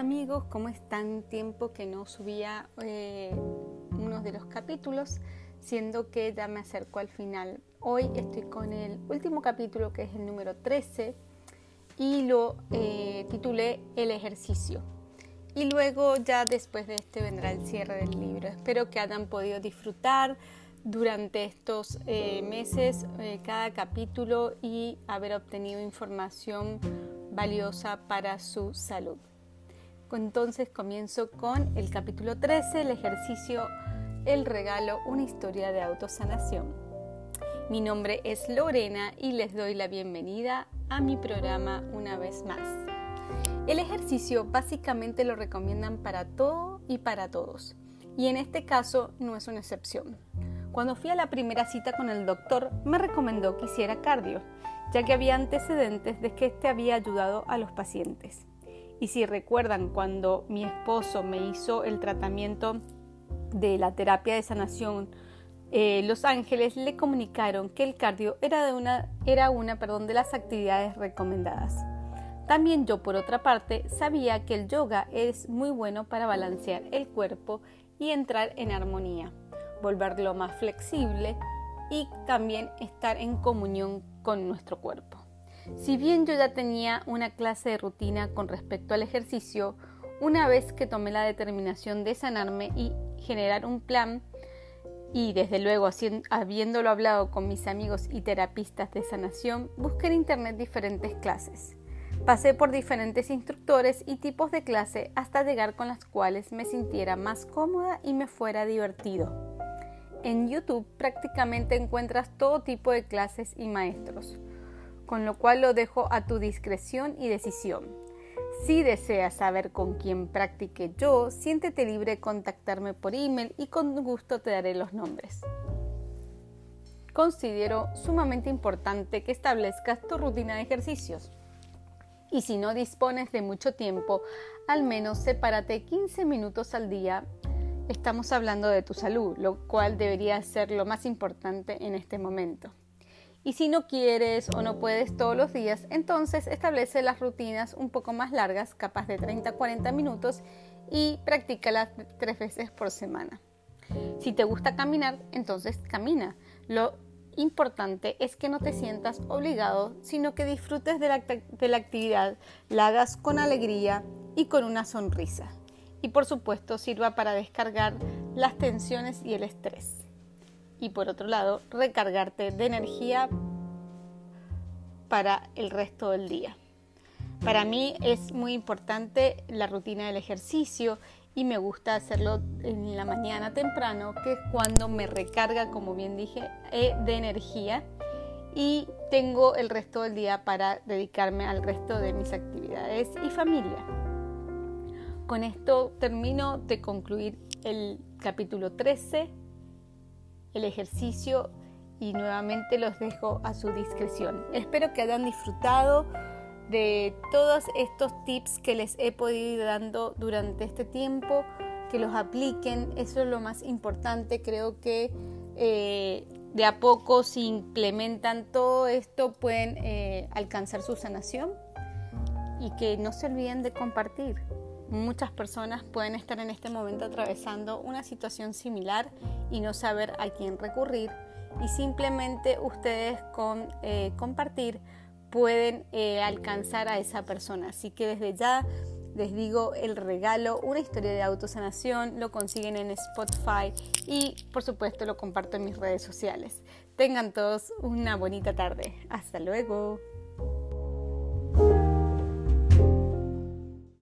amigos, ¿cómo están? Tiempo que no subía eh, uno de los capítulos, siendo que ya me acerco al final. Hoy estoy con el último capítulo que es el número 13 y lo eh, titulé El ejercicio. Y luego ya después de este vendrá el cierre del libro. Espero que hayan podido disfrutar durante estos eh, meses eh, cada capítulo y haber obtenido información valiosa para su salud. Entonces comienzo con el capítulo 13, el ejercicio, el regalo, una historia de autosanación. Mi nombre es Lorena y les doy la bienvenida a mi programa una vez más. El ejercicio básicamente lo recomiendan para todo y para todos, y en este caso no es una excepción. Cuando fui a la primera cita con el doctor, me recomendó que hiciera cardio, ya que había antecedentes de que este había ayudado a los pacientes. Y si recuerdan cuando mi esposo me hizo el tratamiento de la terapia de sanación eh, Los Ángeles, le comunicaron que el cardio era, de una, era una perdón, de las actividades recomendadas. También yo, por otra parte, sabía que el yoga es muy bueno para balancear el cuerpo y entrar en armonía, volverlo más flexible y también estar en comunión con nuestro cuerpo. Si bien yo ya tenía una clase de rutina con respecto al ejercicio, una vez que tomé la determinación de sanarme y generar un plan, y desde luego habiéndolo hablado con mis amigos y terapistas de sanación, busqué en internet diferentes clases. Pasé por diferentes instructores y tipos de clase hasta llegar con las cuales me sintiera más cómoda y me fuera divertido. En YouTube prácticamente encuentras todo tipo de clases y maestros con lo cual lo dejo a tu discreción y decisión. Si deseas saber con quién practique yo, siéntete libre de contactarme por email y con gusto te daré los nombres. Considero sumamente importante que establezcas tu rutina de ejercicios. Y si no dispones de mucho tiempo, al menos sepárate 15 minutos al día. Estamos hablando de tu salud, lo cual debería ser lo más importante en este momento. Y si no quieres o no puedes todos los días, entonces establece las rutinas un poco más largas, capaz de 30 a 40 minutos, y practícalas tres veces por semana. Si te gusta caminar, entonces camina. Lo importante es que no te sientas obligado, sino que disfrutes de la, de la actividad, la hagas con alegría y con una sonrisa. Y por supuesto sirva para descargar las tensiones y el estrés y por otro lado recargarte de energía para el resto del día. Para mí es muy importante la rutina del ejercicio y me gusta hacerlo en la mañana temprano, que es cuando me recarga, como bien dije, eh, de energía y tengo el resto del día para dedicarme al resto de mis actividades y familia. Con esto termino de concluir el capítulo 13 el ejercicio y nuevamente los dejo a su discreción. Espero que hayan disfrutado de todos estos tips que les he podido ir dando durante este tiempo, que los apliquen, eso es lo más importante, creo que eh, de a poco si implementan todo esto pueden eh, alcanzar su sanación y que no se olviden de compartir. Muchas personas pueden estar en este momento atravesando una situación similar y no saber a quién recurrir y simplemente ustedes con eh, compartir pueden eh, alcanzar a esa persona. Así que desde ya les digo el regalo, una historia de autosanación, lo consiguen en Spotify y por supuesto lo comparto en mis redes sociales. Tengan todos una bonita tarde. Hasta luego.